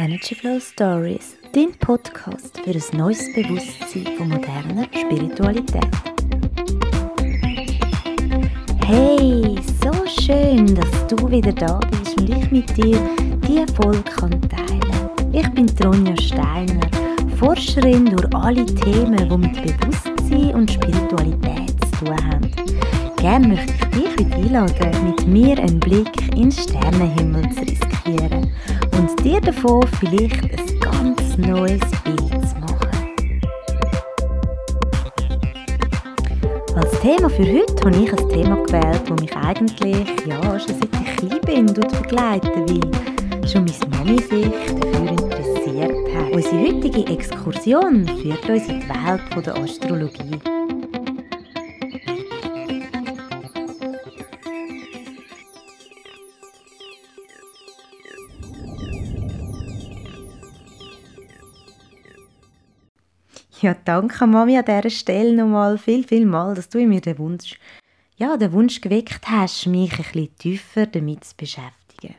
Energy Flow Stories, dein Podcast für ein neues Bewusstsein von moderner Spiritualität. Hey, so schön, dass du wieder da bist und ich mit dir diese Folge kann teilen Ich bin Tronja Steiner, Forscherin durch alle Themen, die mit Bewusstsein und Spiritualität zu tun haben. Gerne möchte ich dich einladen, mit mir einen Blick in den Sternenhimmel zu riskieren und dir davon vielleicht ein ganz neues Bild zu machen. Als Thema für heute habe ich ein Thema gewählt, das mich eigentlich ja, schon seit ich klein bin begleiten will. Schon meine Mami sich dafür interessiert hat. Unsere heutige Exkursion führt uns in die Welt der Astrologie. Ja, danke Mami an dieser Stelle nochmal viel, viel mal, dass du mir den Wunsch, ja, den Wunsch geweckt hast, mich ein bisschen tiefer damit zu beschäftigen.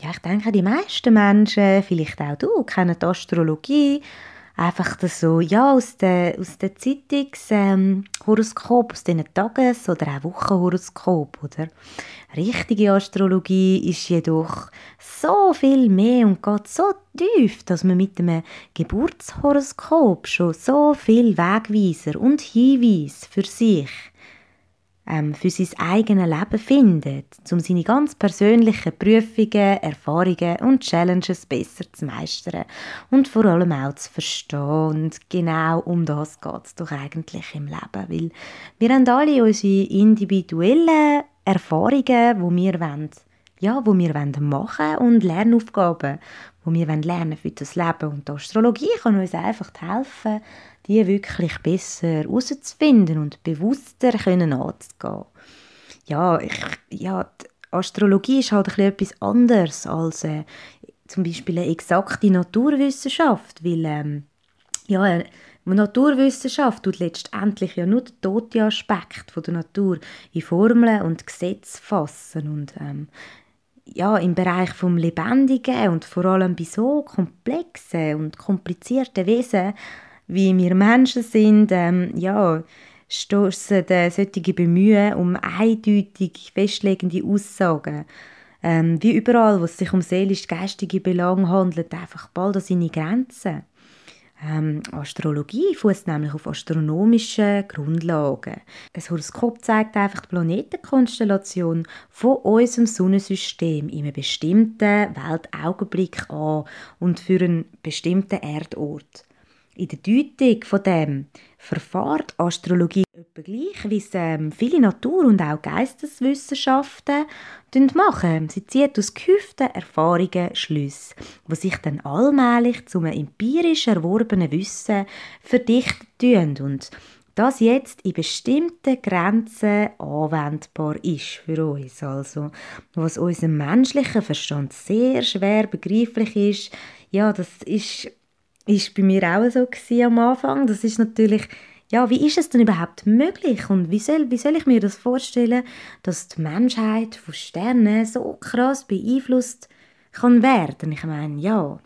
Ja, ich denke, die meisten Menschen, vielleicht auch du, kennen die Astrologie, einfach das so, ja, aus den, aus den Zeitungshoroskop, ähm, aus diesen Tages- oder auch Wochenhoroskop, oder? Richtige Astrologie ist jedoch so viel mehr und geht so tief, dass man mit einem Geburtshoroskop schon so viel Wegweiser und Hinweis für sich ähm, für sein eigenes Leben findet, um seine ganz persönlichen Prüfungen, Erfahrungen und Challenges besser zu meistern und vor allem auch zu verstehen. Und genau um das geht es doch eigentlich im Leben, weil wir haben alle unsere individuellen Erfahrungen, die wir wollen, ja, wo wir machen und Lernaufgaben, wo wir lernen für das Leben. Und die Astrologie kann uns einfach helfen, die wirklich besser herauszufinden und bewusster können anzugehen. Ja, ich, ja, Astrologie ist halt etwas anderes als äh, zum Beispiel eine exakte Naturwissenschaft, weil ähm, ja, eine Naturwissenschaft tut letztendlich ja nur den toten Aspekt von der Natur in Formeln und Gesetze fassen und ähm, ja, im Bereich vom Lebendigen und vor allem bei so komplexen und komplizierten Wesen wie wir Menschen sind, ähm, ja, stoßen äh, solche Bemühen um eindeutig festlegende Aussagen. Ähm, wie überall, wo es sich um seelisch-geistige Belange handelt, einfach bald an seine Grenzen. Ähm, Astrologie fußt nämlich auf astronomischen Grundlagen. Ein Horoskop zeigt einfach die Planetenkonstellation von unserem Sonnensystem in einem bestimmten Weltaugenblick an und für einen bestimmten Erdort. In der Deutung von dem verfahrt Astrologie etwa gleich, wie es ähm, viele Natur- und auch Geisteswissenschaften machen. Sie zieht aus gehäuften Erfahrungen Schlüsse, die sich dann allmählich zum empirisch erworbenen Wissen verdichten und das jetzt in bestimmten Grenzen anwendbar ist für uns. Also, was unserem menschlichen Verstand sehr schwer begreiflich ist, ja, das ist ist bei mir auch so am Anfang. Das ist natürlich, ja, wie ist es denn überhaupt möglich und wie soll, wie soll ich mir das vorstellen, dass die Menschheit von Sternen so krass beeinflusst kann werden? Ich meine, ja.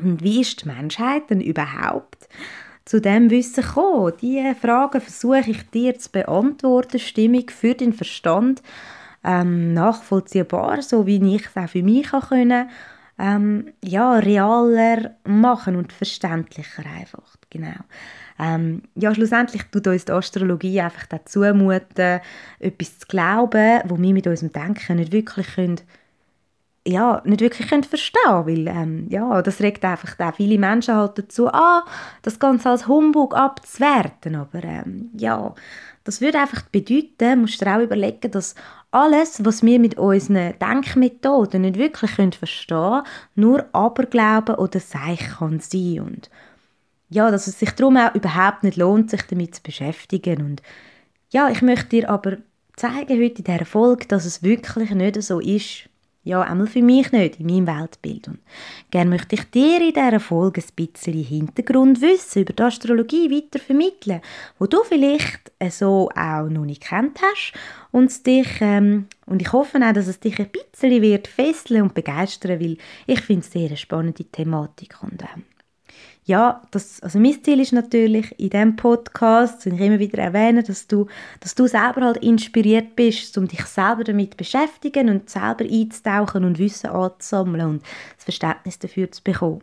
Und wie ist die Menschheit denn überhaupt zu dem Wissen gekommen? Diese Fragen versuche ich dir zu beantworten, stimmig für den Verstand, ähm, nachvollziehbar, so wie ich es auch für mich kann können ähm, ja, realer machen und verständlicher einfach, genau. Ähm, ja, schlussendlich tut uns die Astrologie einfach dazu muten, etwas zu glauben, wo wir mit unserem Denken nicht wirklich können, ja, nicht wirklich können verstehen weil ähm, ja, das regt einfach auch viele Menschen halt dazu an, das Ganze als Humbug abzuwerten, aber ähm, ja, das würde einfach bedeuten, musst du dir auch überlegen, dass alles, was wir mit unseren Denkmethoden nicht wirklich verstehen können, nur Aberglauben oder Seich kann sein. Und ja, dass es sich darum auch überhaupt nicht lohnt, sich damit zu beschäftigen. Und ja, ich möchte dir aber zeigen heute in dieser Folge, dass es wirklich nicht so ist. Ja, einmal für mich nicht, in meinem Weltbild. Und gerne möchte ich dir in dieser Folge ein bisschen Hintergrundwissen über die Astrologie weiter vermitteln, wo du vielleicht so auch noch nicht kennt hast und dich, ähm, und ich hoffe auch, dass es dich ein bisschen wird fesseln und begeistern, weil ich finde es sehr eine spannende Thematik und ähm, ja, das, also mein Ziel ist natürlich in diesem Podcast, und ich immer wieder erwähne, dass du, dass du selber halt inspiriert bist, um dich selber damit zu beschäftigen und selber einzutauchen und Wissen anzusammeln und das Verständnis dafür zu bekommen.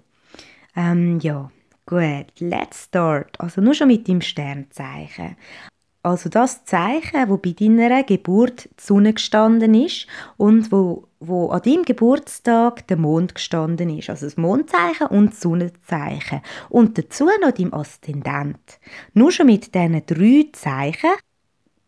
Ähm, ja, gut, let's start. Also nur schon mit dem Sternzeichen. Also das Zeichen, wo bei deiner Geburt die Sonne gestanden ist und wo, wo an deinem Geburtstag der Mond gestanden ist. Also das Mondzeichen und das Sonnenzeichen. Und dazu noch dein Aszendent. Nur schon mit diesen drei Zeichen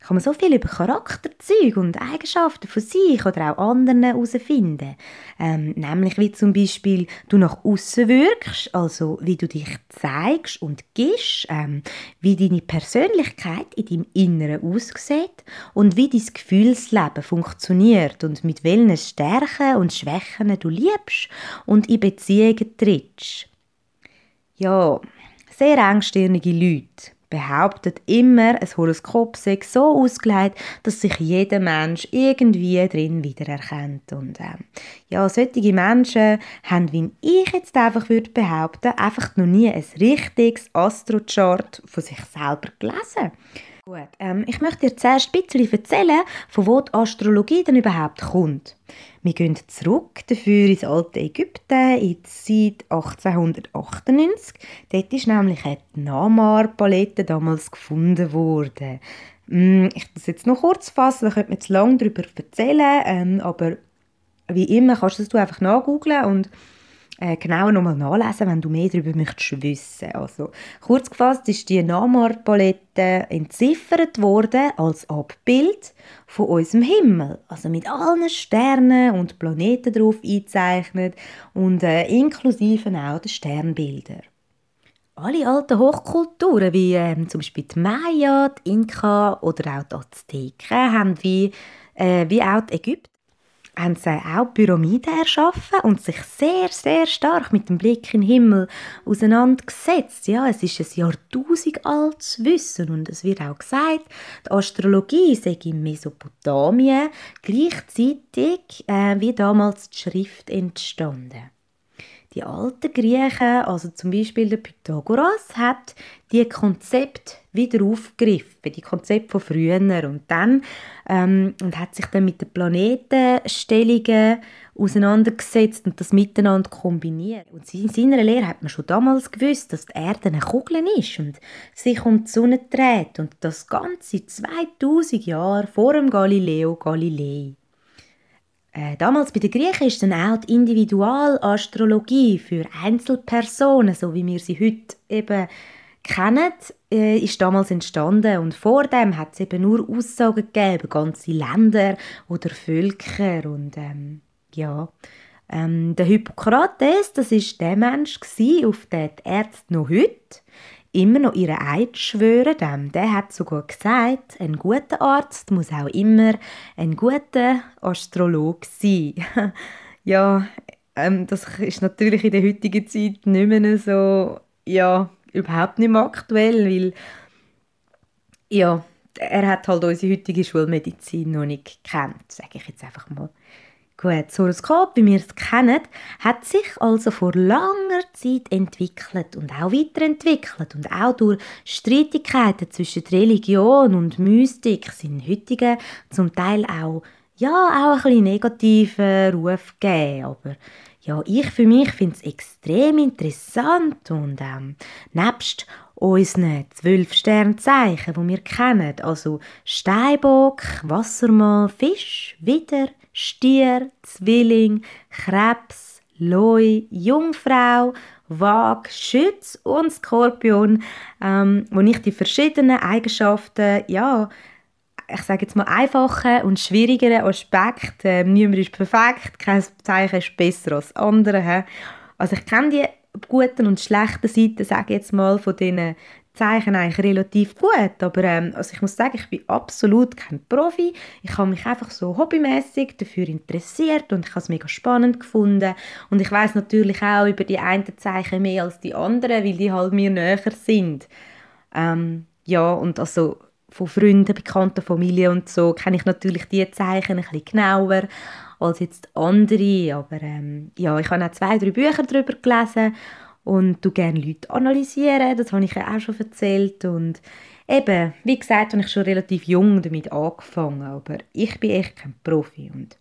kann man so viel über Charakterzüge und Eigenschaften von sich oder auch anderen herausfinden. Ähm, nämlich wie zum Beispiel du nach außen wirkst, also wie du dich zeigst und gibst, ähm, wie deine Persönlichkeit in deinem Inneren aussieht und wie dein Gefühlsleben funktioniert und mit welchen Stärken und Schwächen du liebst und in Beziehungen trittst. Ja, sehr engstirnige Leute behauptet immer, ein Horoskop sei so ausgelegt, dass sich jeder Mensch irgendwie drin wiedererkennt. Und äh, ja, solche Menschen haben, wie ich jetzt einfach würde behaupten, einfach noch nie ein richtiges Astrochart von sich selber gelesen. Gut, ähm, ich möchte dir zuerst ein bisschen erzählen, von wo die Astrologie denn überhaupt kommt. Wir gehen zurück dafür ins alte Ägypten, in die Zeit 1898. Dort ist nämlich eine Namar-Palette damals gefunden worden. Mm, ich das jetzt noch kurz fassen, da könnte man jetzt lange darüber erzählen, ähm, aber wie immer kannst du das einfach nachgoogeln und äh, genauer nochmal nachlesen, wenn du mehr darüber möchtest wissen. Also, kurz gefasst ist die Namor-Palette entziffert worden als Abbild von unserem Himmel. Also mit allen Sternen und Planeten drauf eingezeichnet und äh, inklusive auch den Sternbilder. Alle alten Hochkulturen, wie äh, zum Beispiel die Maya, die Inka oder auch die Azteken, haben wie, äh, wie auch die Ägypter haben sie auch Pyramiden erschaffen und sich sehr, sehr stark mit dem Blick in den Himmel auseinandergesetzt. Ja, es ist ein Jahrtausend altes Wissen und es wird auch gesagt, die Astrologie sei in Mesopotamien gleichzeitig äh, wie damals die Schrift entstanden. Die alten Griechen, also zum Beispiel der Pythagoras, hat die Konzept wieder aufgegriffen, die Konzept von früher und dann ähm, und hat sich dann mit den Planetenstellungen auseinandergesetzt und das miteinander kombiniert. Und in seiner Lehre hat man schon damals gewusst, dass die Erde eine Kugel ist und sich um die Sonne dreht und das ganze 2000 Jahre vor dem Galileo Galilei. Äh, damals bei den Griechen ist dann auch die Individualastrologie für Einzelpersonen, so wie wir sie heute eben kennen, äh, ist damals entstanden. Und vor dem hat es eben nur Aussagen gegeben, ganze Länder oder Völker und ähm, ja, ähm, der Hippokrates, das ist der Mensch gewesen, auf den die Ärzte noch heute immer noch ihre Eid schwören. Ähm, der hat sogar gesagt, ein guter Arzt muss auch immer ein guter Astrolog sein. ja, ähm, das ist natürlich in der heutigen Zeit nicht mehr so, ja, überhaupt nicht mehr aktuell, weil ja, er hat halt unsere heutige Schulmedizin noch nicht gekannt, sage ich jetzt einfach mal. Gut, das Horoskop, wie wir es kennen, hat sich also vor langer Zeit entwickelt und auch weiterentwickelt. Und auch durch Streitigkeiten zwischen Religion und Mystik sind heutige zum Teil auch ja auch ein bisschen negativen Ruf gegeben, aber ja, ich für mich finde es extrem interessant und ähm, nebst unseren zwölf Sternzeichen, die wir kennen, also Steinbock, Wassermann, Fisch, Widder, Stier, Zwilling, Krebs, Leu, Jungfrau, Waag, Schütz und Skorpion, ähm, wo ich die verschiedenen Eigenschaften, ja, ich sage jetzt mal einfache und schwierigere Aspekte, äh, niemand ist perfekt, kein Zeichen ist besser als andere. Also ich kenne die guten und schlechten Seiten, sage jetzt mal, von diesen Zeichen eigentlich relativ gut, aber ähm, also ich muss sagen, ich bin absolut kein Profi. Ich habe mich einfach so hobbymäßig dafür interessiert und ich habe es mega spannend gefunden und ich weiß natürlich auch über die einen Zeichen mehr als die anderen, weil die halt mir näher sind. Ähm, ja, und also von Freunden, Bekannten, Familie und so kenne ich natürlich die Zeichen ein bisschen genauer als jetzt andere, aber ähm, ja, ich habe auch zwei, drei Bücher darüber gelesen und du gerne Leute analysieren, das habe ich ja auch schon erzählt. Und eben, wie gesagt, habe ich schon relativ jung damit angefangen, aber ich bin echt kein Profi. Und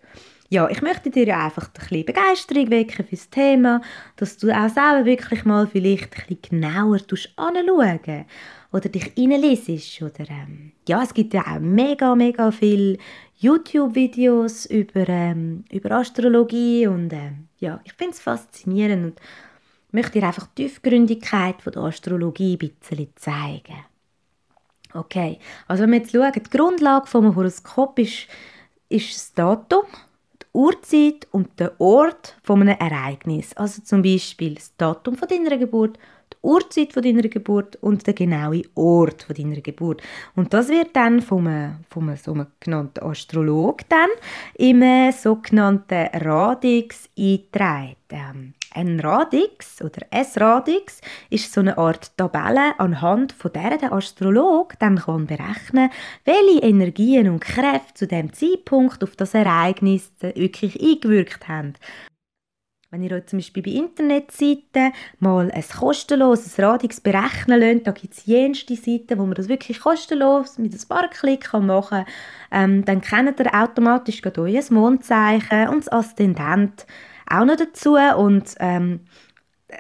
ja, ich möchte dir einfach ein bisschen Begeisterung wecken für das Thema, dass du auch selber wirklich mal vielleicht ein bisschen genauer anschauen oder dich reinlesest oder ähm, ja, es gibt ja auch mega, mega viele YouTube-Videos über, ähm, über Astrologie. Und ähm, ja, ich finde es faszinierend. Und möchte dir einfach die Tiefgründigkeit von der Astrologie ein bisschen zeigen. Okay, also wenn wir jetzt schauen, die Grundlage vom Horoskop ist, ist das Datum, die Uhrzeit und der Ort von einem Ereignis. Also zum Beispiel das Datum von deiner Geburt, Uhrzeit von deiner Geburt und der genaue Ort von deiner Geburt. Und das wird dann vom, vom sogenannten Astrolog dann im sogenannten Radix eingetragen. Ein Radix oder ein Radix ist so eine Art Tabelle, anhand von der der Astrolog dann kann berechnen welche Energien und Kräfte zu dem Zeitpunkt auf das Ereignis wirklich eingewirkt haben. Wenn ihr euch zum Beispiel bei Internetseiten mal ein kostenloses Radix berechnen lasst, da gibt es jenste Seiten, wo man das wirklich kostenlos mit ein paar Klick machen kann, ähm, dann kennt ihr automatisch euer Mondzeichen und das Aszendent auch noch dazu. Und ähm,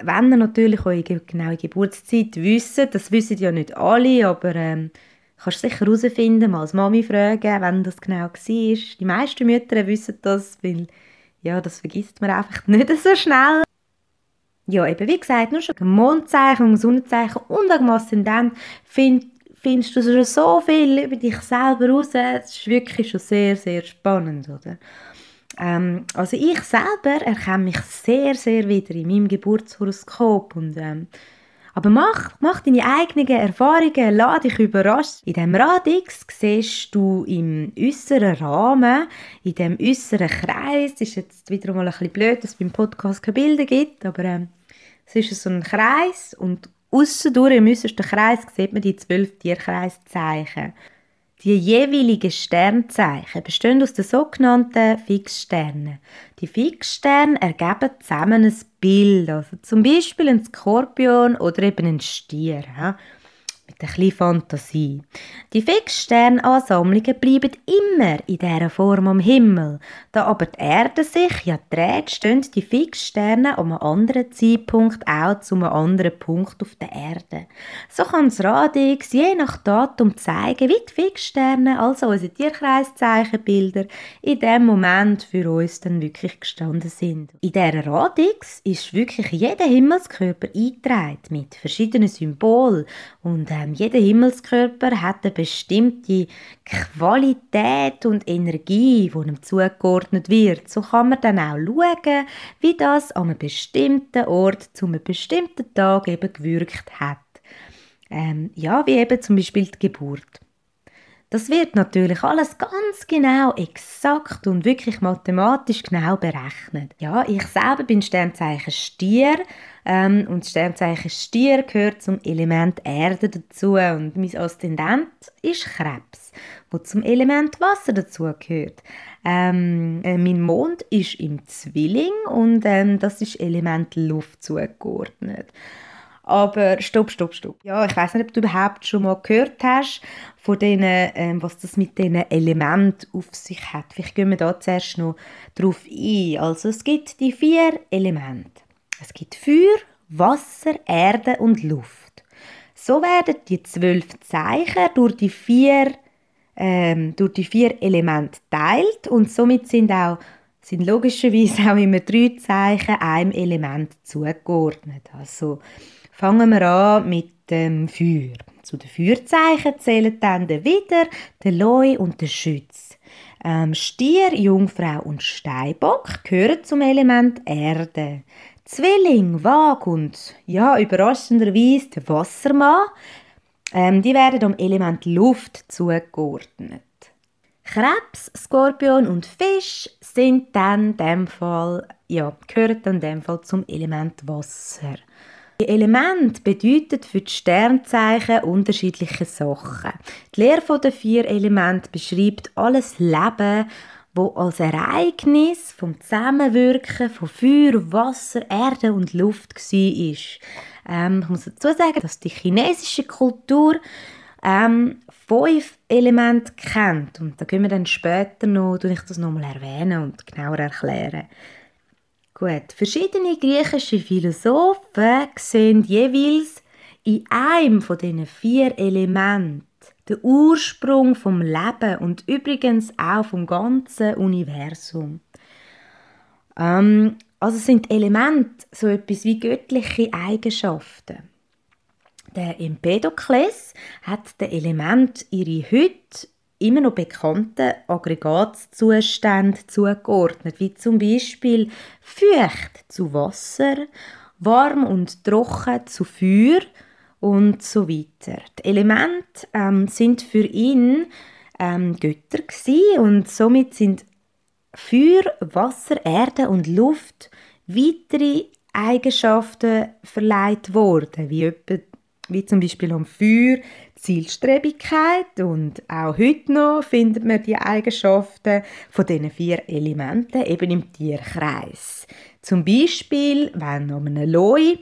wenn ihr natürlich eure genaue Geburtszeit wisst, das wissen ja nicht alle, aber ähm, kannst sicher herausfinden, mal als Mami fragen, wenn das genau war. Die meisten Mütter wissen das, weil ja, das vergisst man einfach nicht so schnell. Ja, eben wie gesagt, nur schon ein Mondzeichen, ein Sonnenzeichen und ein Aszendent find, findest du schon so viel über dich selber heraus. Das ist wirklich schon sehr, sehr spannend, oder? Ähm, also ich selber erkenne mich sehr, sehr wieder in meinem Geburtshoroskop und ähm, aber mach, mach deine eigenen Erfahrungen, lass dich überraschen. In diesem Radix siehst du im äußeren Rahmen, in dem äußeren Kreis, das ist jetzt wieder mal ein bisschen blöd, dass es beim Podcast keine Bilder gibt, aber ähm, es ist so ein Kreis und aussen durch im äußersten Kreis sieht man die zwölf Tierkreiszeichen. Die jeweiligen Sternzeichen bestehen aus den sogenannten Fixsternen. Die Fixsterne ergeben zusammen ein Bild, also zum Beispiel ein Skorpion oder eben ein Stier ein bisschen Fantasie. Die Fixsternansammlungen bleiben immer in dieser Form am Himmel. Da aber die Erde sich ja dreht, stehen die Fixsterne an einem anderen Zeitpunkt auch zu einem anderen Punkt auf der Erde. So kann das Radix je nach Datum zeigen, wie die Fixsterne, also unsere Tierkreiszeichenbilder, in dem Moment für uns dann wirklich gestanden sind. In dieser Radix ist wirklich jeder Himmelskörper eingetragen mit verschiedenen Symbolen und ähm, jeder Himmelskörper hat eine bestimmte Qualität und Energie, die ihm zugeordnet wird. So kann man dann auch schauen, wie das an einem bestimmten Ort zu einem bestimmten Tag eben gewirkt hat. Ähm, ja, wie eben zum Beispiel die Geburt. Das wird natürlich alles ganz genau, exakt und wirklich mathematisch genau berechnet. Ja, ich selber bin Sternzeichen Stier ähm, und Sternzeichen Stier gehört zum Element Erde dazu und mein Aszendent ist Krebs, wo zum Element Wasser dazu gehört. Ähm, äh, mein Mond ist im Zwilling und ähm, das ist Element Luft zugeordnet. Aber stopp, stopp, stopp. Ja, ich weiß nicht, ob du überhaupt schon mal gehört hast von denen, ähm, was das mit diesen Elementen auf sich hat. Vielleicht gehen wir da zuerst noch drauf ein. Also es gibt die vier Elemente. Es gibt Feuer, Wasser, Erde und Luft. So werden die zwölf Zeichen durch die vier, ähm, durch die vier Elemente teilt und somit sind auch sind logischerweise auch immer drei Zeichen einem Element zugeordnet. Also Fangen wir an mit dem Feuer. Zu den Feuerzeichen zählen dann der Widder, der Leu und der Schütz. Ähm, Stier, Jungfrau und Steinbock gehören zum Element Erde. Zwilling, Waag und, ja, überraschenderweise der Wassermann Ähm, die werden dem Element Luft zugeordnet. Krebs, Skorpion und Fisch sind dann dem Fall, ja, gehören dann dem Fall zum Element Wasser. Die Elemente bedeuten für die Sternzeichen unterschiedliche Sachen. Die Lehre der vier Elemente beschreibt alles Leben, wo als Ereignis vom Zusammenwirken von Feuer, Wasser, Erde und Luft war. Ähm, ich muss dazu sagen, dass die chinesische Kultur ähm, fünf Elemente kennt. Und da können wir dann später noch, ich das nochmal erwähnen und genauer erklären. Gut, verschiedene griechische Philosophen sehen jeweils in einem von diesen vier Elementen den Ursprung vom Leben und übrigens auch vom ganzen Universum. Ähm, also sind Elemente so etwas wie göttliche Eigenschaften. Der Empedokles hat den Element ihre heute immer noch bekannten Aggregatzustände zugeordnet, wie zum Beispiel feucht zu Wasser, warm und trocken zu Feuer und so weiter. Die Elemente ähm, sind für ihn ähm, Götter und somit sind Feuer, Wasser, Erde und Luft weitere Eigenschaften verleiht worden, wie, etwa, wie zum Beispiel am Feuer Zielstrebigkeit und auch heute noch findet man die Eigenschaften von diesen vier Elementen eben im Tierkreis. Zum Beispiel, wenn um einen Loi,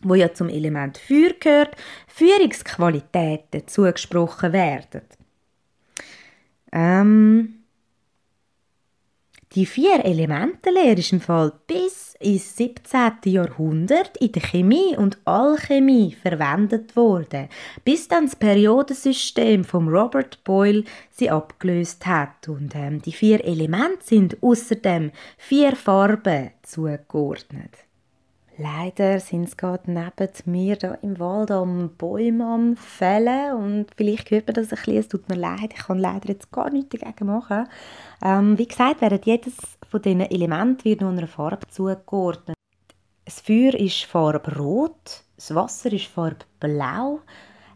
wo ja zum Element Feuer gehört, Führungsqualitäten zugesprochen werden. Ähm, die vier Elementenlehre ist im Fall bis ins 17. Jahrhundert in der Chemie und Alchemie verwendet worden, bis dann das Periodensystem von Robert Boyle sie abgelöst hat. Und ähm, die vier Elemente sind außerdem vier Farben zugeordnet. Leider sind es gerade neben mir da im Wald am Bäume am Fällen und vielleicht hört man das ein bisschen, es tut mir leid, ich kann leider jetzt gar nichts dagegen machen. Ähm, wie gesagt, während jedes von diesen Elementen wird nur einer Farbe zugeordnet. Das Feuer ist Farbe Rot, das Wasser ist Farbe Blau,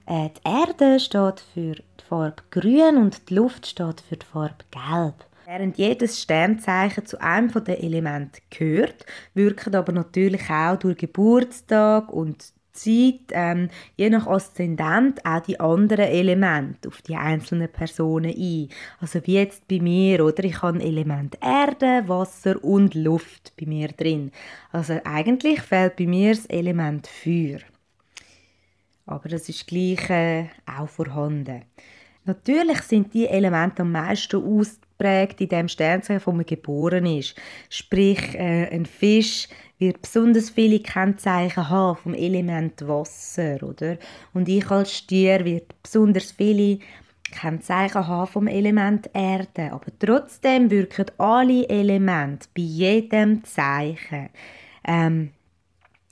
äh, die Erde steht für die Farbe Grün und die Luft steht für die Farbe Gelb. Während jedes Sternzeichen zu einem der Elemente gehört, wirken aber natürlich auch durch Geburtstag und Zeit, ähm, je nach Aszendent, auch die anderen Elemente auf die einzelnen Personen ein. Also wie jetzt bei mir, oder? Ich habe Element Erde, Wasser und Luft bei mir drin. Also eigentlich fehlt bei mir das Element Feuer. Aber das ist gleich äh, auch vorhanden. Natürlich sind die Elemente am meisten aus geprägt in dem Sternzeichen, wo man geboren ist. Sprich, äh, ein Fisch wird besonders viele Kennzeichen haben vom Element Wasser, oder? Und ich als Stier wird besonders viele Kennzeichen haben vom Element Erde. Aber trotzdem wirken alle Elemente bei jedem Zeichen ähm,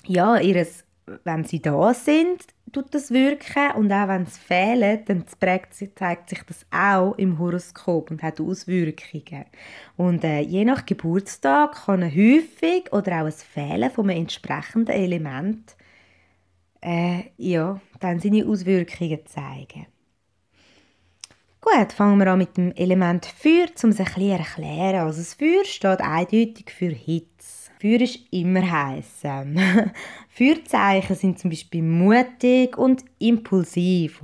ja, ihres, wenn sie da sind, tut das wirken und auch wenn es fehlt, dann zeigt sich das auch im Horoskop und hat Auswirkungen. Und äh, je nach Geburtstag kann ein häufig oder auch ein Fehlen von einem entsprechenden Element äh, ja, dann seine Auswirkungen zeigen. Gut, fangen wir an mit dem Element Feuer, um es ein bisschen erklären. Also das Feuer steht eindeutig für Hitze. Feuer ist immer heiß. Feuerzeichen sind zum Beispiel mutig und impulsiv.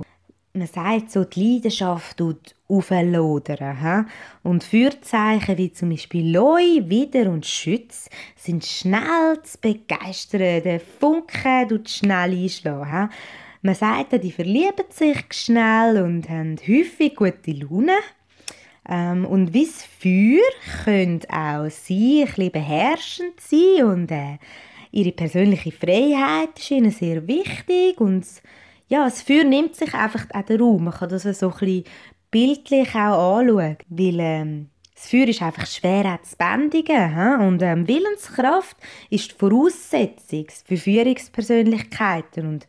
Man sagt so, die Leidenschaft tut auflodern. Und Feuerzeichen wie zum Beispiel Loi, Wider und Schütz sind schnell zu begeistern. Der Funke tut schnell einschlagen. Man sagt, die verlieben sich schnell und haben häufig gute Laune. Ähm, und wie das Feuer könnte auch sie ein bisschen beherrschend sein und äh, ihre persönliche Freiheit ist ihnen sehr wichtig und ja, das Feuer nimmt sich einfach auch den Raum. Man kann das so ein bisschen bildlich auch anschauen, weil ähm, das Feuer ist einfach schwer zu bändigen he? und ähm, Willenskraft ist die Voraussetzung für Führungspersönlichkeiten und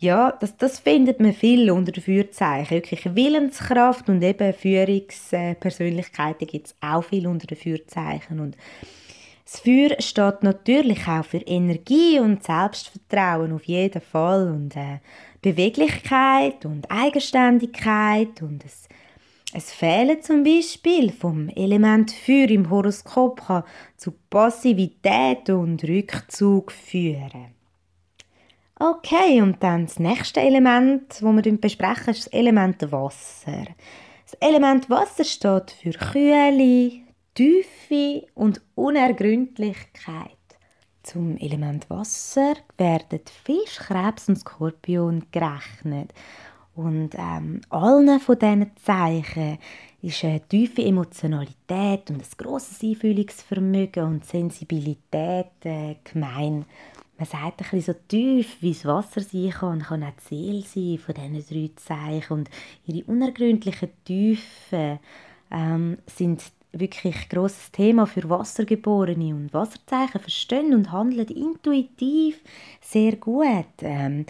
ja, das, das findet man viel unter den Führzeichen. Wirklich Willenskraft und eben Führungspersönlichkeiten gibt es auch viel unter den Führzeichen. Und Das Feuer steht natürlich auch für Energie und Selbstvertrauen auf jeden Fall und äh, Beweglichkeit und Eigenständigkeit und es, es Fehlen zum Beispiel vom Element Feuer im Horoskop kann zu Passivität und Rückzug führen. Okay, und dann das nächste Element, das wir besprechen, ist das Element Wasser. Das Element Wasser steht für Kühle, Tiefe und Unergründlichkeit. Zum Element Wasser werden Fisch, Krebs und Skorpion gerechnet. Und ähm, allen von diesen Zeichen ist eine tiefe Emotionalität und ein grosses Einfühlungsvermögen und Sensibilität äh, gemein. Man sagt ein bisschen so tief, wie das Wasser sein kann, kann auch die Seele sein von diesen drei Zeichen. Und ihre unergründlichen Tiefen ähm, sind wirklich ein grosses Thema für Wassergeborene und Wasserzeichen verstehen und handeln intuitiv sehr gut. Ähm,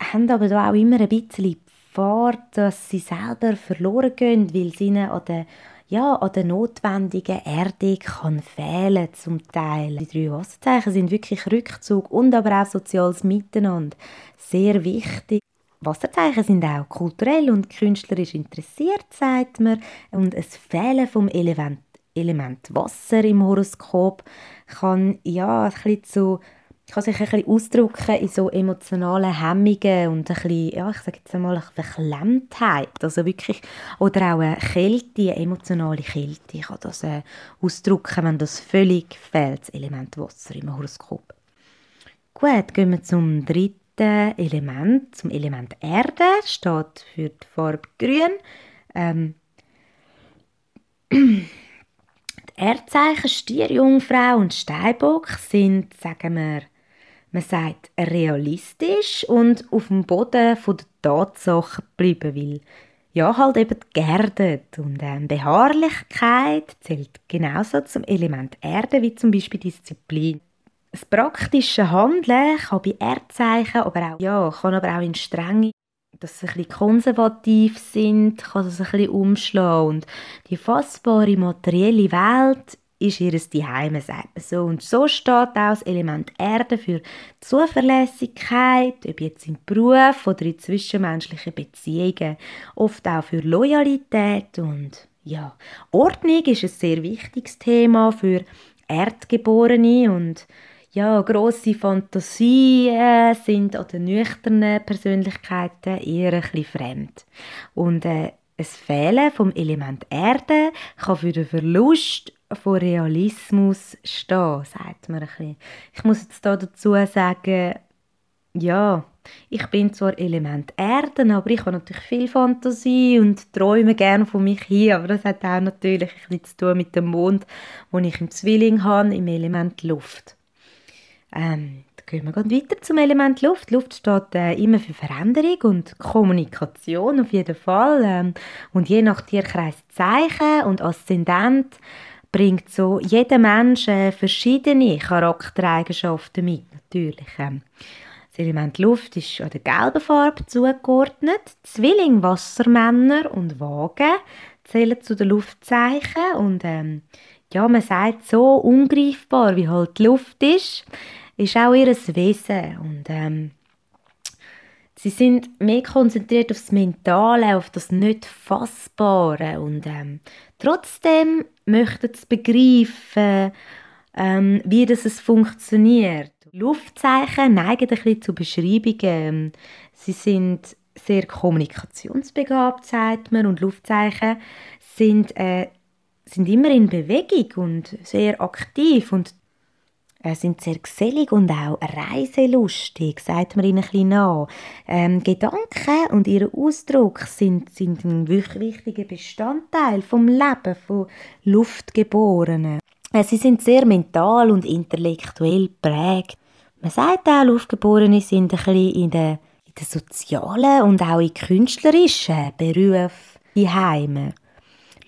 haben aber auch immer ein bisschen Gefahr, dass sie selber verloren gehen, weil sie ihnen an der, ja, an der notwendigen Erdung kann fehlen zum Teil. Die drei Wasserzeichen sind wirklich Rückzug und aber auch soziales Miteinander sehr wichtig. Wasserzeichen sind auch kulturell und künstlerisch interessiert, sagt man. Und es Fehlen vom Element, Element Wasser im Horoskop kann, ja, ein bisschen zu, kann sich ein bisschen ausdrücken in so emotionalen Hemmungen und ein bisschen, ja, ich sage jetzt einmal, eine Verklemmtheit. Also wirklich, oder auch eine Kälte, eine emotionale Kälte kann das äh, ausdrücken, wenn das völlig fehlt, das Element Wasser im Horoskop. Gut, gehen wir zum dritten Element, zum Element Erde, steht für die Farbe Grün. Ähm, Erdzeichen Stier, Jungfrau und Steinbock sind, sagen wir, man sagt realistisch und auf dem Boden der Tatsachen bleiben, weil ja, halt eben geerdet und ähm, Beharrlichkeit zählt genauso zum Element Erde wie zum Beispiel Disziplin. Das praktische Handeln kann bei Erdzeichen, aber auch, ja, kann aber auch in Strenge, dass sie ein bisschen konservativ sind, kann das ein bisschen umschlagen. Und die fassbare materielle Welt ist ihr Zuhause, sagt man so. Und so steht auch das Element Erde für Zuverlässigkeit, ob jetzt im Beruf oder in zwischenmenschlichen Beziehungen, oft auch für Loyalität und ja, Ordnung ist ein sehr wichtiges Thema für Erdgeborene und ja, grosse Fantasien sind an den nüchternen Persönlichkeiten eher ein bisschen fremd. Und äh, ein Fehlen vom Element Erde kann für den Verlust von Realismus stehen, sagt man ein bisschen. Ich muss jetzt da dazu sagen, ja, ich bin zwar Element Erde, aber ich habe natürlich viel Fantasie und träume gerne von mich hin, aber das hat auch natürlich ein bisschen zu tun mit dem Mond, den ich im Zwilling habe, im Element Luft. Ähm, da gehen wir weiter zum Element Luft. Luft steht äh, immer für Veränderung und Kommunikation auf jeden Fall. Ähm, und je nach Tierkreis Zeichen und Aszendent bringt so jeder Mensch äh, verschiedene Charaktereigenschaften mit, natürlich. Ähm, das Element Luft ist an der gelben Farbe zugeordnet. Zwilling, Wassermänner und Wagen zählen zu den Luftzeichen und ähm, ja, man sagt so ungreifbar, wie halt die Luft ist, ist auch ihr Wesen. Und ähm, sie sind mehr konzentriert aufs Mentale, auf das nicht Fassbare. Und ähm, trotzdem möchten sie begreifen, ähm, wie das es funktioniert. Luftzeichen neigen ein bisschen zu Beschreibungen. Sie sind sehr kommunikationsbegabt, sagt man, und Luftzeichen sind, äh, sind immer in Bewegung und sehr aktiv und äh, sind sehr gesellig und auch reiselustig, sagt man ihnen ein bisschen nach. Ähm, Gedanken und ihr Ausdruck sind, sind ein wichtiger Bestandteil vom Leben von Luftgeborenen. Äh, sie sind sehr mental und intellektuell prägt. Man sagt auch, Luftgeborene sind ein bisschen in den, in den sozialen und auch in künstlerischen Berufen die Heime.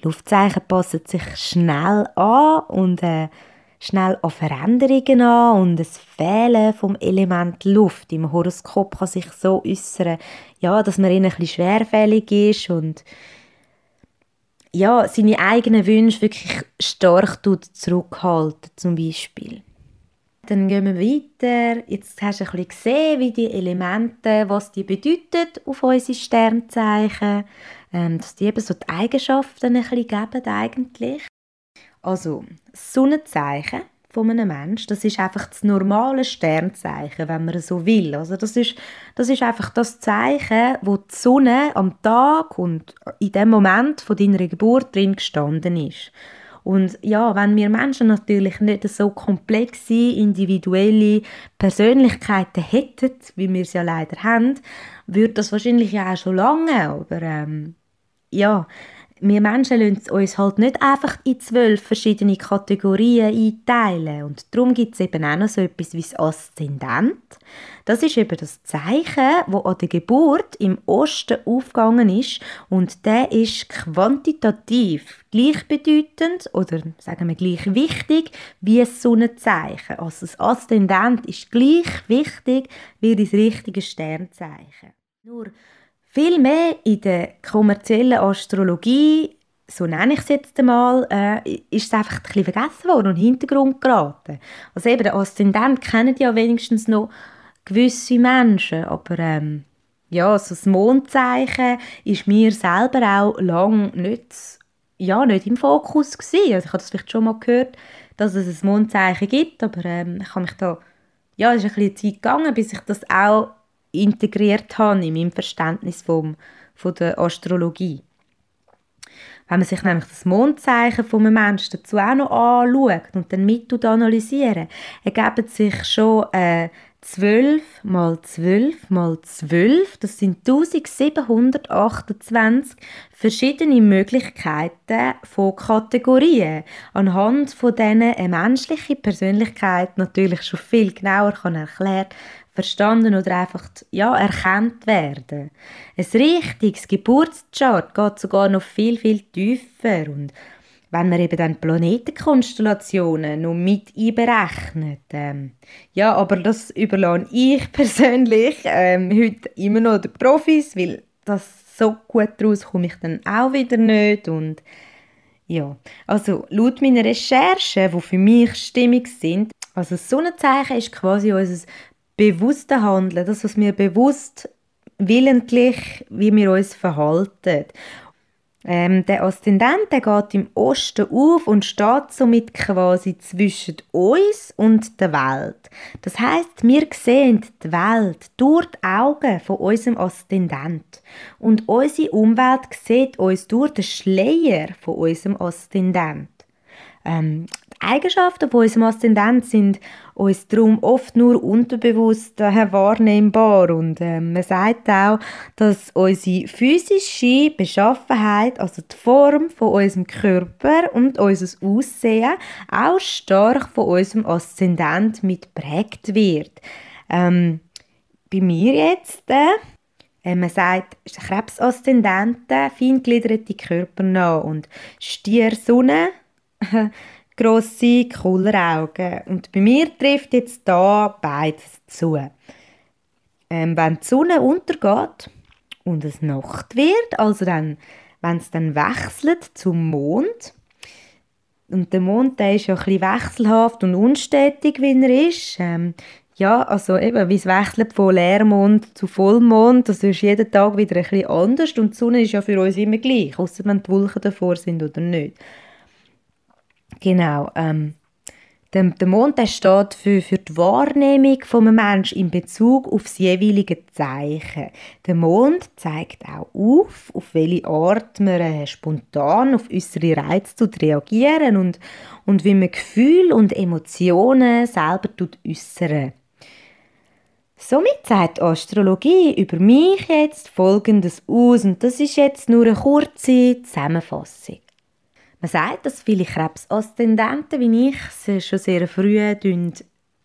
Luftzeichen passen sich schnell an und äh, schnell an Veränderungen an und das Fehlen vom Element Luft im Horoskop kann sich so äußern, ja, dass man ihnen ein bisschen schwerfällig ist und ja, seine eigenen Wünsche wirklich stark zurückhalten, zum Beispiel. Dann gehen wir weiter. Jetzt hast du ein bisschen gesehen, wie die Elemente, was die bedeuten auf unsere Sternzeichen. Ähm, dass die eben so die Eigenschaften ein bisschen geben eigentlich. Also, Sonnenzeichen von einem Menschen, das ist einfach das normale Sternzeichen, wenn man so will. Also das ist, das ist einfach das Zeichen, wo die Sonne am Tag und in dem Moment von deiner Geburt drin gestanden ist. Und ja, wenn wir Menschen natürlich nicht so komplexe, individuelle Persönlichkeiten hätten, wie wir es ja leider haben, würde das wahrscheinlich ja auch schon lange. Aber ähm, ja, wir Menschen lassen uns halt nicht einfach in zwölf verschiedene Kategorien einteilen. Und darum gibt es eben auch noch so etwas wie das Aszendent. Das ist eben das Zeichen, wo an der Geburt im Osten aufgegangen ist. Und der ist quantitativ gleichbedeutend oder sagen wir gleich wichtig wie das Sonnenzeichen. Also das Aszendent ist gleich wichtig wie das richtige Sternzeichen. Nur viel mehr in der kommerziellen Astrologie, so nenne ich es jetzt einmal, äh, ist es einfach ein bisschen vergessen worden und in den Hintergrund geraten. Also eben, der Aszendent kennen ja wenigstens noch gewisse Menschen, aber ähm, ja, so das Mondzeichen ist mir selber auch lange nicht, ja, nicht im Fokus gewesen. Also ich habe das vielleicht schon mal gehört, dass es ein Mondzeichen gibt, aber ähm, ich habe mich da, ja, es ist ein bisschen Zeit gegangen, bis ich das auch integriert habe in meinem Verständnis vom, von der Astrologie. Wenn man sich nämlich das Mondzeichen von einem Menschen dazu auch noch anschaut und dann mit analysieren, ergeben sich schon äh, 12 mal 12 mal 12, das sind 1728 verschiedene Möglichkeiten von Kategorien, anhand von denen eine menschliche Persönlichkeit natürlich schon viel genauer kann erklärt verstanden oder einfach ja, erkannt werden. Ein richtiges Geburtschart geht sogar noch viel, viel tiefer und wenn man eben dann Planetenkonstellationen noch mit einberechnet. Ähm, ja, aber das überlasse ich persönlich ähm, heute immer noch den Profis, weil das so gut daraus komme ich dann auch wieder nicht und ja, also laut meiner Recherchen, die für mich stimmig sind, also das Sonnenzeichen ist quasi unser bewusste Handeln, das, was wir bewusst willentlich, wie wir uns verhalten. Ähm, der Aszendent geht im Osten auf und steht somit quasi zwischen uns und der Welt. Das heißt, wir sehen die Welt durch die Augen von unserem Aszendent und unsere Umwelt sieht uns durch den Schleier von unserem Aszendent. Ähm, Eigenschaften von unserem Aszendent sind uns darum oft nur unterbewusst äh, wahrnehmbar und äh, man sagt auch, dass unsere physische Beschaffenheit, also die Form von unserem Körper und unser Aussehen auch stark von unserem Aszendent mitprägt wird. Ähm, bei mir jetzt äh, man sagt, Krebsaszendenten, feingliederte Körper nach und Stier-Sonne grosse Kulleraugen. Und bei mir trifft jetzt da beides zu. Ähm, wenn die Sonne untergeht und es Nacht wird, also dann, wenn es dann wechselt zum Mond, und der Mond der ist ja ein wechselhaft und unstetig, wie er ist. Ähm, ja, also eben, wie es wechselt von Leermond zu Vollmond, das ist jeden Tag wieder ein anders und die Sonne ist ja für uns immer gleich, außer wenn die Wolken davor sind oder nicht. Genau. Ähm, der, der Mond der steht für, für die Wahrnehmung von einem Menschen in Bezug auf das jeweilige Zeichen. Der Mond zeigt auch auf, auf welche Art man äh, spontan auf unsere Reize reagieren und, und wie man Gefühle und Emotionen selber äußern. Somit sagt Astrologie über mich jetzt Folgendes aus und das ist jetzt nur eine kurze Zusammenfassung. Man sagt, dass viele Krebsaszendenten wie ich schon sehr früh,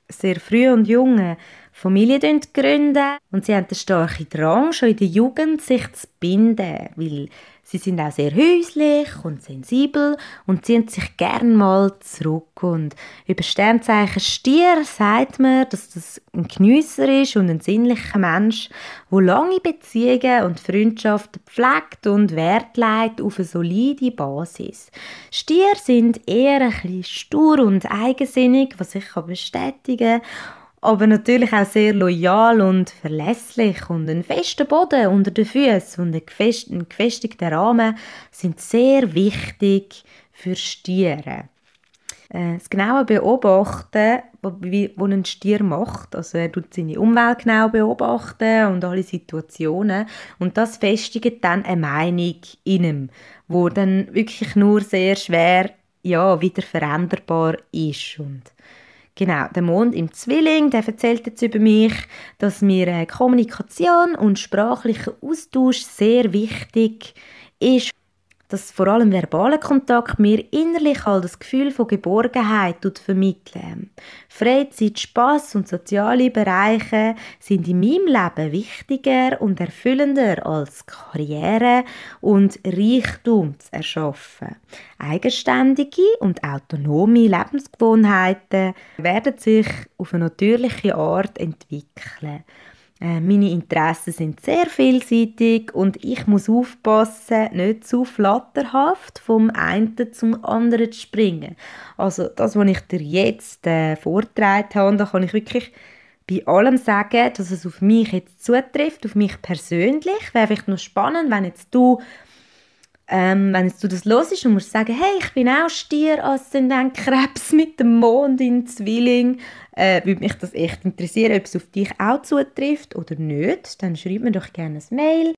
sehr früh und junge Familien gründen. Und sie haben den starken Drang, schon in der Jugend sich zu binden, weil Sie sind auch sehr häuslich und sensibel und ziehen sich gern mal zurück. Und über Sternzeichen Stier sagt man, dass das ein Geniesser ist und ein sinnlicher Mensch, der lange Beziehungen und Freundschaften pflegt und Wert legt auf eine solide Basis. Stier sind eher ein bisschen stur und eigensinnig, was ich bestätigen kann aber natürlich auch sehr loyal und verlässlich und ein fester Boden unter den Füßen und ein gefestigter Rahmen sind sehr wichtig für Stiere. Äh, das genaue Beobachten, was ein Stier macht, also er tut seine Umwelt genau beobachten und alle Situationen und das festigt dann eine Meinung in ihm, wo dann wirklich nur sehr schwer ja, wieder veränderbar ist und Genau, der Mond im Zwilling, der erzählt jetzt über mich, dass mir äh, Kommunikation und sprachlicher Austausch sehr wichtig ist dass vor allem verbaler Kontakt mir innerlich all das Gefühl von Geborgenheit vermitteln. Freizeit, Spaß und soziale Bereiche sind in meinem Leben wichtiger und erfüllender als Karriere und Reichtum zu erschaffen. Eigenständige und autonome Lebensgewohnheiten werden sich auf eine natürliche Art entwickeln. Äh, meine Interessen sind sehr vielseitig und ich muss aufpassen, nicht zu flatterhaft vom einen zum anderen zu springen. Also das, was ich dir jetzt äh, vorgetragen habe, da kann ich wirklich bei allem sagen, dass es auf mich jetzt zutrifft, auf mich persönlich. Wäre vielleicht noch spannend, wenn jetzt du ähm, wenn jetzt du das hörst und musst sagen, hey, ich bin auch Stier, Aszendent Krebs mit dem Mond in Zwilling, äh, würde mich das echt interessieren, ob es auf dich auch zutrifft oder nicht, dann schreib mir doch gerne ein Mail.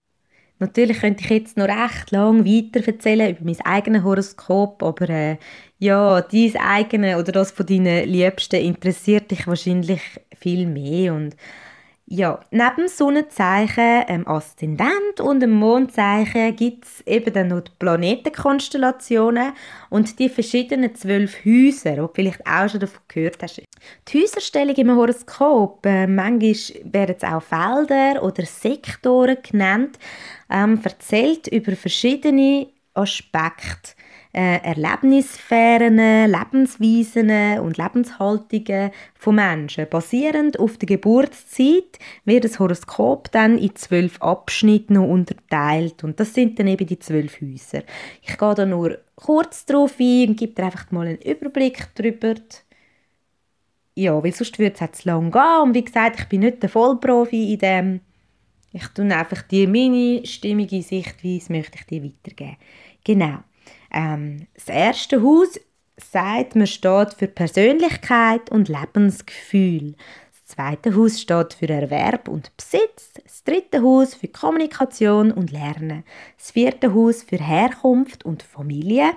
Natürlich könnte ich jetzt noch recht lang weiter erzählen über mein eigenes Horoskop, aber äh, ja, dein eigene oder das von deinen Liebsten interessiert dich wahrscheinlich viel mehr und ja, neben Sonnenzeichen, dem Aszendent und dem Mondzeichen gibt es eben dann noch die Planetenkonstellationen und die verschiedenen zwölf Häuser, die du vielleicht auch schon davon gehört hast. Die Häuserstellung im Horoskop, äh, manchmal werden es auch Felder oder Sektoren genannt, ähm, erzählt über verschiedene Aspekte äh, Erlebnissphären, Lebensweisen und Lebenshaltungen von Menschen. Basierend auf der Geburtszeit wird das Horoskop dann in zwölf Abschnitte noch unterteilt und das sind dann eben die zwölf Häuser. Ich gehe da nur kurz drauf ein und gebe dir einfach mal einen Überblick darüber. Ja, weil sonst würde es jetzt lang gehen und wie gesagt, ich bin nicht der Vollprofi in dem. Ich tue einfach die meine stimmige Sichtweise möchte ich dir weitergeben. Genau. Ähm, das erste Haus sagt, man steht für Persönlichkeit und Lebensgefühl. Das zweite Haus steht für Erwerb und Besitz. Das dritte Haus für Kommunikation und Lernen. Das vierte Haus für Herkunft und Familie.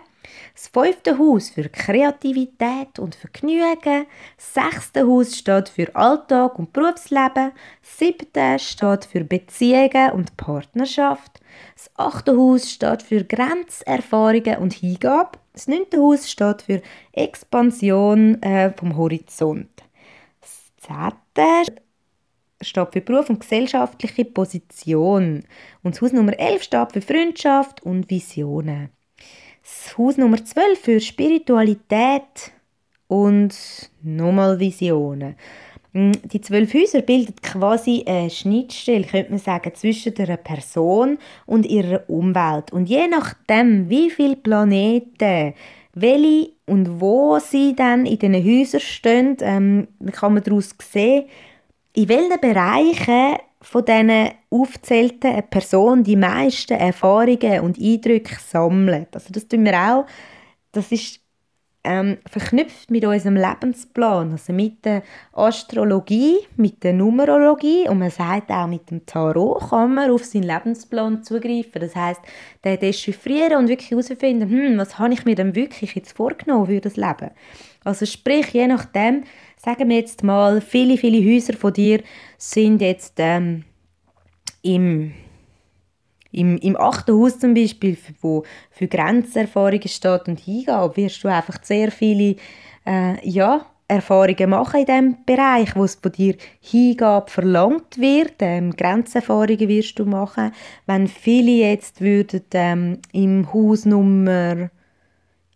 Das fünfte Haus für Kreativität und Vergnügen. Das sechste Haus steht für Alltag und Berufsleben. Das siebte steht für Beziehungen und Partnerschaft. Das achte Haus steht für Grenzerfahrungen und Hingabe. Das neunte Haus steht für Expansion äh, vom Horizont. Das zehnte steht für Beruf und gesellschaftliche Position. Und das Haus Nummer 11 steht für Freundschaft und Visionen. Das Haus Nummer 12 für Spiritualität und nochmal Visionen. Mm, die zwölf Häuser bilden quasi eine Schnittstelle, könnte man sagen, zwischen der Person und ihrer Umwelt. Und je nachdem, wie viele Planeten, welche und wo sie dann in diesen Häusern stehen, ähm, kann man daraus sehen, in welchen Bereichen von diesen aufzählten Person die meisten Erfahrungen und Eindrücke sammelt. Also das tun wir auch, das ist ähm, verknüpft mit unserem Lebensplan, also mit der Astrologie, mit der Numerologie und man sagt auch mit dem Tarot kann man auf seinen Lebensplan zugreifen. Das heißt, den dechiffrieren und wirklich herausfinden, hm, was habe ich mir denn wirklich jetzt vorgenommen für das Leben. Also sprich, je nachdem, sagen wir jetzt mal, viele, viele Häuser von dir sind jetzt ähm, im im, im achten Haus zum Beispiel, wo für Grenzerfahrungen steht und Hingabe, wirst du einfach sehr viele äh, ja, Erfahrungen machen in diesem Bereich, wo es von dir Hingabe verlangt wird. Ähm, Grenzerfahrungen wirst du machen. Wenn viele jetzt würden ähm, im Hausnummer,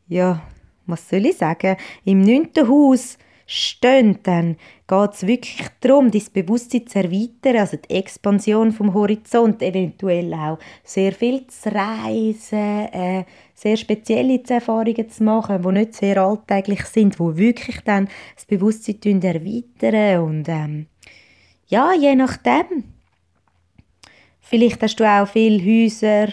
ja, was soll ich sagen, im neunten Haus stehen, dann geht es wirklich darum, dein Bewusstsein zu erweitern, also die Expansion vom Horizont, eventuell auch sehr viel zu reisen, äh, sehr spezielle Erfahrungen zu machen, die nicht sehr alltäglich sind, wo wirklich dann das Bewusstsein erweitern und ähm, ja, je nachdem. Vielleicht hast du auch viele Häuser,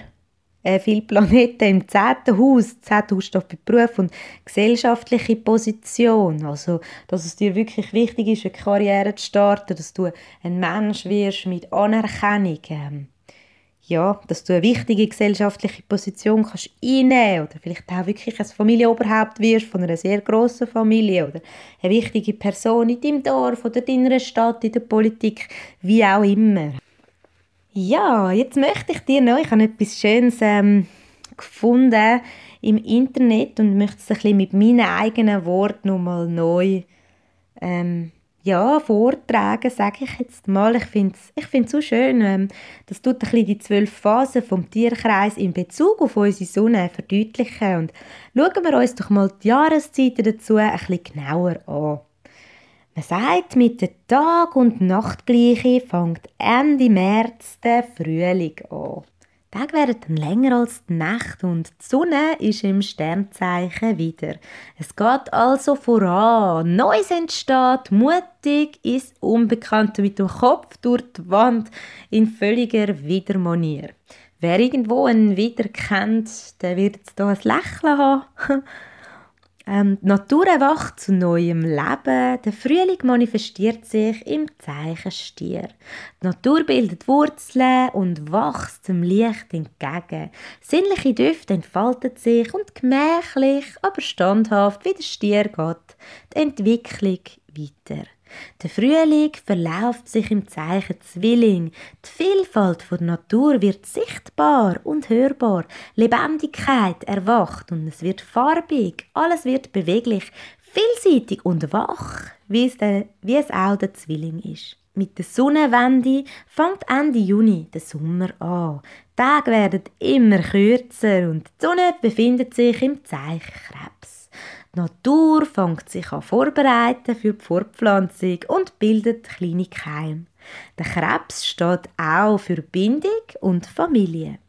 äh, viele Planeten im zehnten Haus. Zehnte Haus steht für Beruf und gesellschaftliche Position. Also, dass es dir wirklich wichtig ist, eine Karriere zu starten, dass du ein Mensch wirst mit Anerkennung. Ähm, ja, dass du eine wichtige gesellschaftliche Position kannst einnehmen oder vielleicht auch wirklich ein Familienoberhaupt wirst von einer sehr grossen Familie oder eine wichtige Person in deinem Dorf oder deiner Stadt, in der Politik, wie auch immer. Ja, jetzt möchte ich dir noch, ich habe etwas Schönes ähm, gefunden im Internet und möchte es ein bisschen mit meinen eigenen Worten nochmal neu ähm, ja, vortragen, sage ich jetzt mal. Ich finde es ich so schön. Ähm, das tut die zwölf Phasen vom Tierkreis in Bezug auf unsere Sonne verdeutlichen. Und schauen wir uns doch mal die Jahreszeiten dazu ein bisschen genauer an. Man sagt, mit der Tag- und Nachtgleiche fängt Ende März der Frühling an. Die Tage werden dann länger als die Nacht und die Sonne ist im Sternzeichen wieder. Es geht also voran. Neues entsteht, mutig ins Unbekannte mit dem Kopf durch die Wand in völliger Wiedermanier. Wer irgendwo einen wieder kennt, der wird hier ein Lächeln haben. Ähm, die Natur erwacht zu neuem Leben. Der Frühling manifestiert sich im Zeichen Stier. Die Natur bildet Wurzeln und wächst dem Licht entgegen. Sinnliche Düfte entfalten sich und gemächlich, aber standhaft wie der Stier geht die Entwicklung weiter. Der Frühling verläuft sich im Zeichen Zwilling. Die Vielfalt der Natur wird sichtbar und hörbar. Lebendigkeit erwacht und es wird farbig. Alles wird beweglich, vielseitig und wach, wie es, der, wie es auch der Zwilling ist. Mit der Sonnenwende fängt Ende Juni der Sommer an. Die Tage werden immer kürzer und die Sonne befindet sich im Zeichen Krebs. Die Natur fängt sich an vorbereiten für die Fortpflanzung und bildet kleine Keime. Der Krebs steht auch für Bindung und Familie.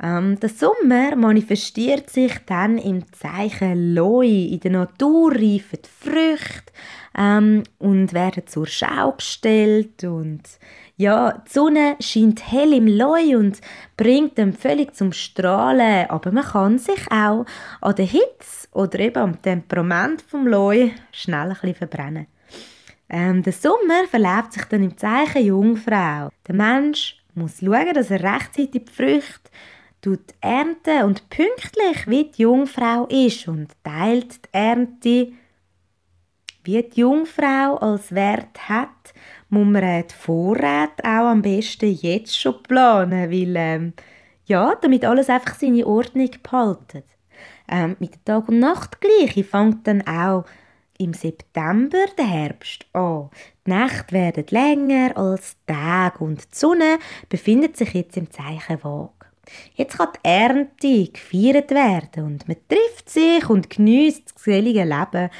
Ähm, der Sommer manifestiert sich dann im Zeichen Loi. In der Natur reifen die Früchte ähm, und werden zur Schau gestellt und ja, die Sonne scheint hell im Leu und bringt dann völlig zum Strahlen, aber man kann sich auch an der Hitze oder eben am Temperament vom Leu schnell ein bisschen verbrennen. Ähm, der Sommer verläuft sich dann im Zeichen Jungfrau. Der Mensch muss schauen, dass er rechtzeitig die Früchte tut ernten und pünktlich wie die Jungfrau ist und teilt die Ernte wie die Jungfrau als Wert hat muss man die Vorräte auch am besten jetzt schon planen, weil ähm, ja, damit alles einfach seine Ordnung behalten. Ähm, mit der Tag- und Nachtgleiche fängt dann auch im September der Herbst an. Die Nächte werden länger als Tage und die Sonne befindet sich jetzt im Zeichen Waage. Jetzt kann die Ernte gefeiert werden und man trifft sich und genießt das gesellige Leben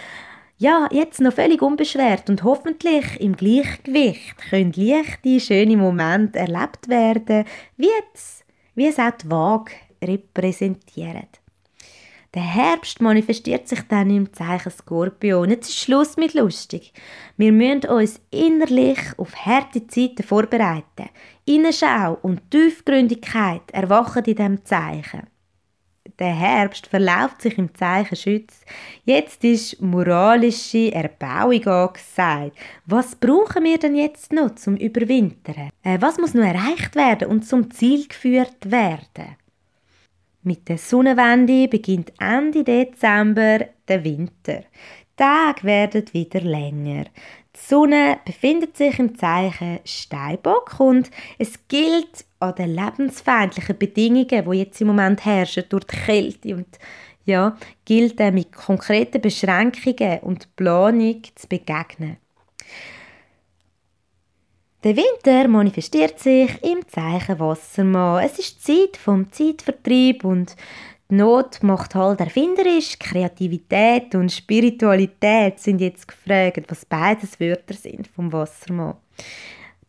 ja, jetzt noch völlig unbeschwert und hoffentlich im Gleichgewicht können leichte, schöne Momente erlebt werden, wie, jetzt, wie es auch die Waage repräsentiert. Der Herbst manifestiert sich dann im Zeichen Skorpion. Jetzt ist Schluss mit lustig. Wir müssen uns innerlich auf harte Zeiten vorbereiten. Innenschau und Tiefgründigkeit erwachen in diesem Zeichen der Herbst verläuft sich im Zeichen Schütz. Jetzt ist moralische Erbauung angesagt. Was brauchen wir denn jetzt noch zum Überwintern? Äh, was muss noch erreicht werden und zum Ziel geführt werden? Mit der Sonnenwende beginnt Ende Dezember der Winter. Die Tage werden wieder länger. Die Sonne befindet sich im Zeichen Steinbock und es gilt an den lebensfeindlichen Bedingungen, die jetzt im Moment herrschen, durch die Kälte und ja, gilt es mit konkreten Beschränkungen und Planung zu begegnen. Der Winter manifestiert sich im Zeichen Wassermann. Es ist Zeit vom Zeitvertrieb und die Not macht halt erfinderisch. Kreativität und Spiritualität sind jetzt gefragt, was beides Wörter sind vom Wassermann.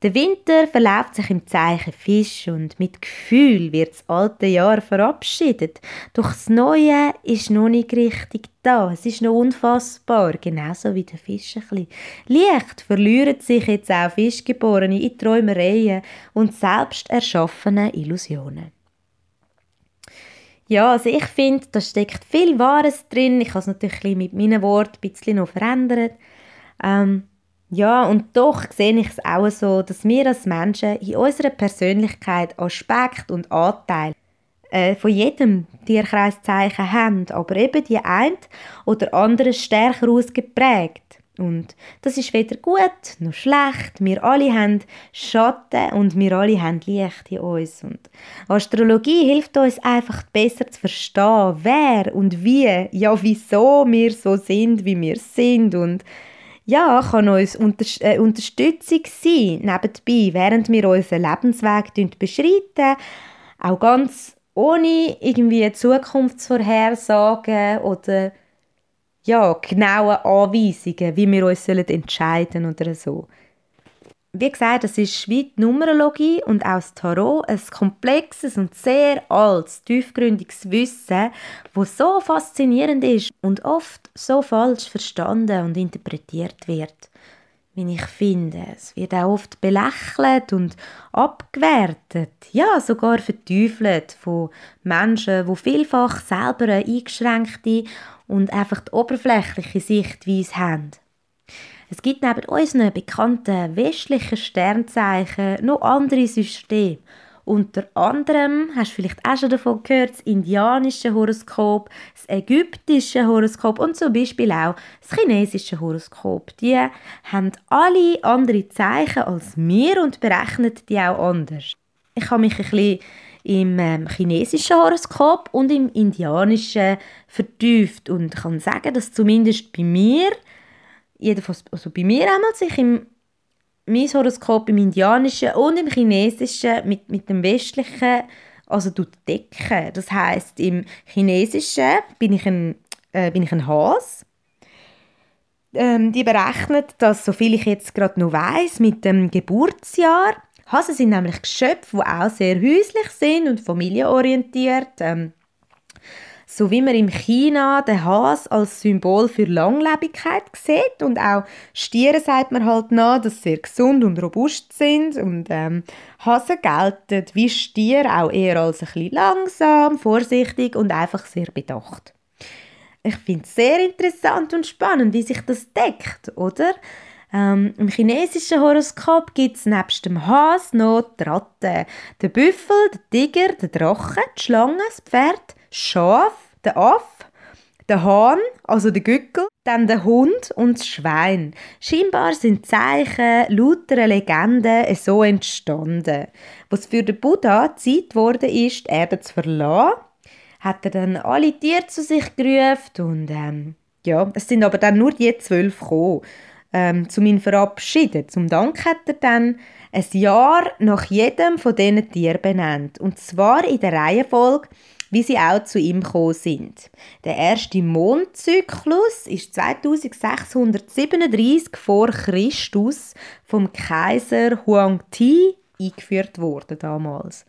Der Winter verläuft sich im Zeichen Fisch und mit Gefühl wird das alte Jahr verabschiedet. Doch das Neue ist noch nicht richtig da. Es ist noch unfassbar, genauso wie der Fisch ein bisschen. Leicht verlieren sich jetzt auch Fischgeborene in Träumereien und selbst erschaffene Illusionen. Ja, also ich finde, da steckt viel Wahres drin. Ich habe es natürlich mit meinen Worten ein bisschen noch verändert. Ähm, ja, und doch sehe ich es auch so, dass wir als Menschen in unserer Persönlichkeit Aspekt und Anteil äh, von jedem Tierkreiszeichen haben, aber eben die ein oder andere stärker ausgeprägt. Und das ist weder gut noch schlecht. Wir alle haben Schatten und wir alle haben Licht in uns. Und Astrologie hilft uns einfach besser zu verstehen, wer und wie, ja wieso wir so sind, wie wir sind und ja, kann uns unter äh, Unterstützung sein, nebenbei, während wir unseren Lebensweg beschreiten, auch ganz ohne irgendwie Zukunftsvorhersagen oder ja, genaue Anweisungen, wie wir uns entscheiden oder so. Wie gesagt, es ist wie die Numerologie und auch das Tarot ein komplexes und sehr altes, tiefgründiges Wissen, das so faszinierend ist und oft so falsch verstanden und interpretiert wird. Wie ich finde, es wird auch oft belächelt und abgewertet, ja sogar verteufelt von Menschen, die vielfach selber eine eingeschränkte und einfach die oberflächliche Sichtweise haben. Es gibt neben unseren bekannten westlichen Sternzeichen noch andere Systeme. Unter anderem hast du vielleicht auch schon davon gehört, das indianische Horoskop, das ägyptische Horoskop und zum Beispiel auch das chinesische Horoskop. Die haben alle andere Zeichen als wir und berechnen die auch anders. Ich habe mich ein bisschen im ähm, chinesischen Horoskop und im indianischen vertieft und kann sagen, dass zumindest bei mir jedenfalls also bei mir einmal sich im mein Horoskop im Indianischen und im Chinesischen mit, mit dem Westlichen also decken. Das heißt im Chinesischen bin ich ein, äh, bin ich ein Hase. Ähm, die berechnet, dass, soviel ich jetzt gerade noch weiß, mit dem Geburtsjahr. Hasen sind nämlich Geschöpfe, die auch sehr häuslich sind und familienorientiert. Ähm, so wie man in China den Has als Symbol für Langlebigkeit sieht und auch Stiere sagt man halt nach, dass sie sehr gesund und robust sind und ähm, Hasen gelten wie Stiere auch eher als ein bisschen langsam, vorsichtig und einfach sehr bedacht. Ich finde es sehr interessant und spannend, wie sich das deckt, oder? Ähm, Im chinesischen Horoskop gibt es nebst dem Has noch die Ratte, den Büffel, den Tiger, den Drachen, die Schlange, das Pferd, Schaf, der Aff, der Hahn, also der Gückel, dann der Hund und das Schwein. Scheinbar sind Zeichen lauter Legenden so entstanden. Was für den Buddha Zeit wurde ist, die Erde zu verlassen, hat er dann alle Tiere zu sich gerufen und ähm, ja, es sind aber dann nur die zwölf gekommen. Ähm, zu ihm verabschieden. Zum Dank hat er dann ein Jahr nach jedem von diesen Tieren benannt. Und zwar in der Reihenfolge, wie sie auch zu ihm gekommen sind. Der erste Mondzyklus ist 2637 vor Christus vom Kaiser Huang Ti eingeführt worden damals.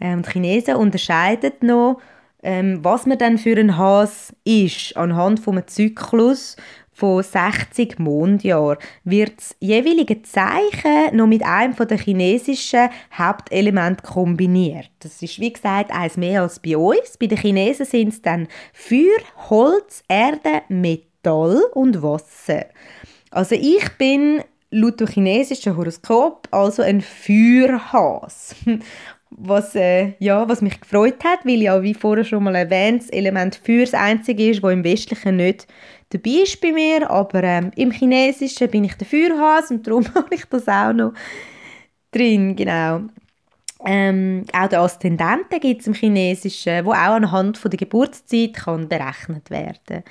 Ähm, die Chinesen unterscheiden noch, ähm, was man dann für ein Has ist anhand vom Zyklus von 60 Mondjahren wird das jeweilige Zeichen noch mit einem der chinesischen Hauptelementen kombiniert. Das ist wie gesagt eins mehr als bei uns. Bei den Chinesen sind es dann Feuer, Holz, Erde, Metall und Wasser. Also ich bin laut dem chinesischen Horoskop also ein Feuerhas. Was, äh, ja, was mich gefreut hat, weil ja, wie vorher schon mal erwähnt, das Element Feuer das einzige ist, das im Westlichen nicht dabei ist bei mir, aber ähm, im Chinesischen bin ich der Feuerhase und darum habe ich das auch noch drin, genau. Ähm, auch der Aszendenten gibt es im Chinesischen, wo auch anhand von der Geburtszeit kann berechnet werden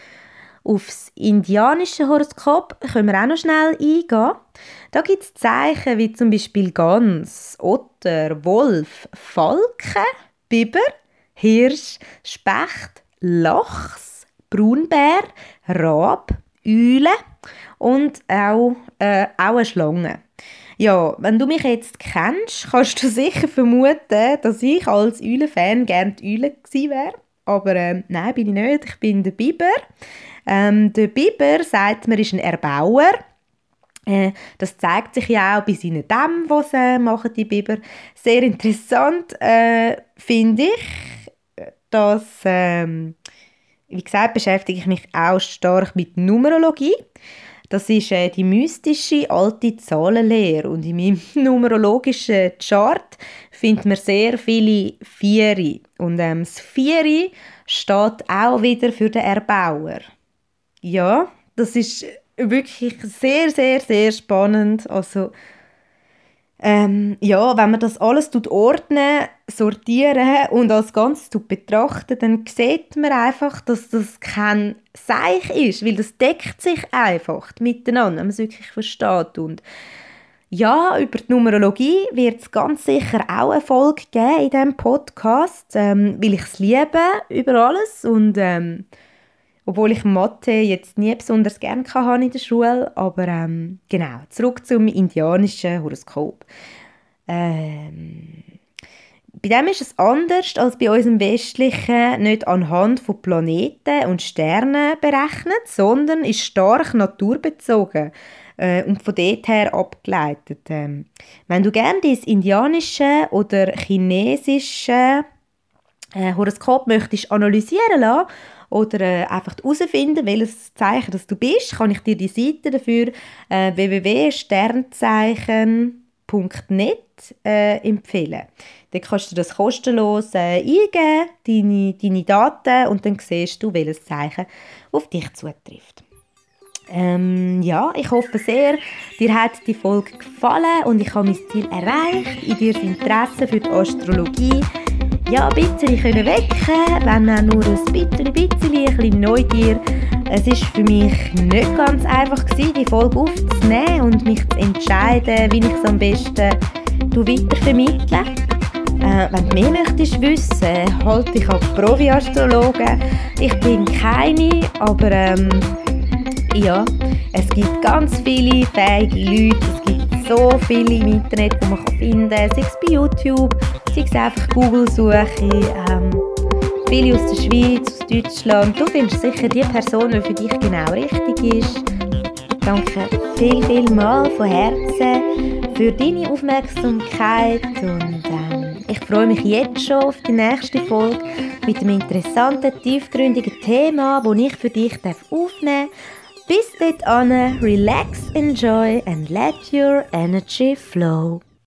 Aufs indianische Horoskop können wir auch noch schnell eingehen. Da gibt es Zeichen wie zum Beispiel Gans, Otter, Wolf, Falke, Biber, Hirsch, Specht, Lachs, Braunbär, Rab, Eule und auch, äh, auch eine Schlange. Ja, wenn du mich jetzt kennst, kannst du sicher vermuten, dass ich als Eulen-Fan gerne die Eule gewesen wäre. Aber äh, nein, bin ich nicht. Ich bin der Biber. Ähm, der Biber, sagt man, ist ein Erbauer. Äh, das zeigt sich ja auch bei seinen Dämmen, die sie machen, die Biber. Sehr interessant äh, finde ich, dass, ähm, wie gesagt, beschäftige ich mich auch stark mit Numerologie. Das ist äh, die mystische alte Zahlenlehre und in meinem numerologischen Chart findet man sehr viele Vieri und ähm, das Vieri steht auch wieder für den Erbauer. Ja, das ist wirklich sehr, sehr, sehr spannend. Also ähm, ja, wenn man das alles ordnen, sortieren und als Ganzes betrachten, dann sieht man einfach, dass das kein Seich ist, weil das deckt sich einfach miteinander, wenn man es wirklich versteht. Und ja, über die Numerologie wird es ganz sicher auch eine Folge geben in diesem Podcast, ähm, weil ich es liebe über alles und ähm, obwohl ich Mathe jetzt nie besonders gerne hatte in der Schule, aber ähm, genau, zurück zum indianischen Horoskop. Ähm, bei dem ist es anders als bei unserem westlichen, nicht anhand von Planeten und Sternen berechnet, sondern ist stark naturbezogen äh, und von dort her abgeleitet. Ähm, wenn du gerne das indianische oder chinesische äh, Horoskop möchtest analysieren lassen oder äh, einfach herausfinden, welches Zeichen das du bist, kann ich dir die Seite dafür äh, www.sternzeichen.net äh, empfehlen. Dann kannst du das kostenlos äh, eingeben, deine, deine Daten, und dann siehst du, welches Zeichen auf dich zutrifft. Ähm, ja, ich hoffe sehr, dir hat die Folge gefallen und ich habe mein Ziel erreicht, in dir das Interesse für die Astrologie ja, ein bisschen können wecken wenn auch nur ein bisschen, ein bisschen, ein bisschen Neugier. Es ist für mich nicht ganz einfach gewesen, die Folge aufzunehmen und mich zu entscheiden, wie ich es am besten weitervermittle. Äh, wenn du mehr möchtest wissen, halte ich als Profi-Astrologe. Ich bin keine, aber ähm, ja, es gibt ganz viele fähige Leute, es gibt so viele im Internet, die man finden kann, sei es bei YouTube, sei es einfach Google-Suche, ähm, viele aus der Schweiz, aus Deutschland. Du findest sicher die Person, die für dich genau richtig ist. Danke viel, viel mal von Herzen für deine Aufmerksamkeit und ähm, ich freue mich jetzt schon auf die nächste Folge mit einem interessanten, tiefgründigen Thema, das ich für dich aufnehmen darf. Bis dahin, relax, enjoy and let your energy flow.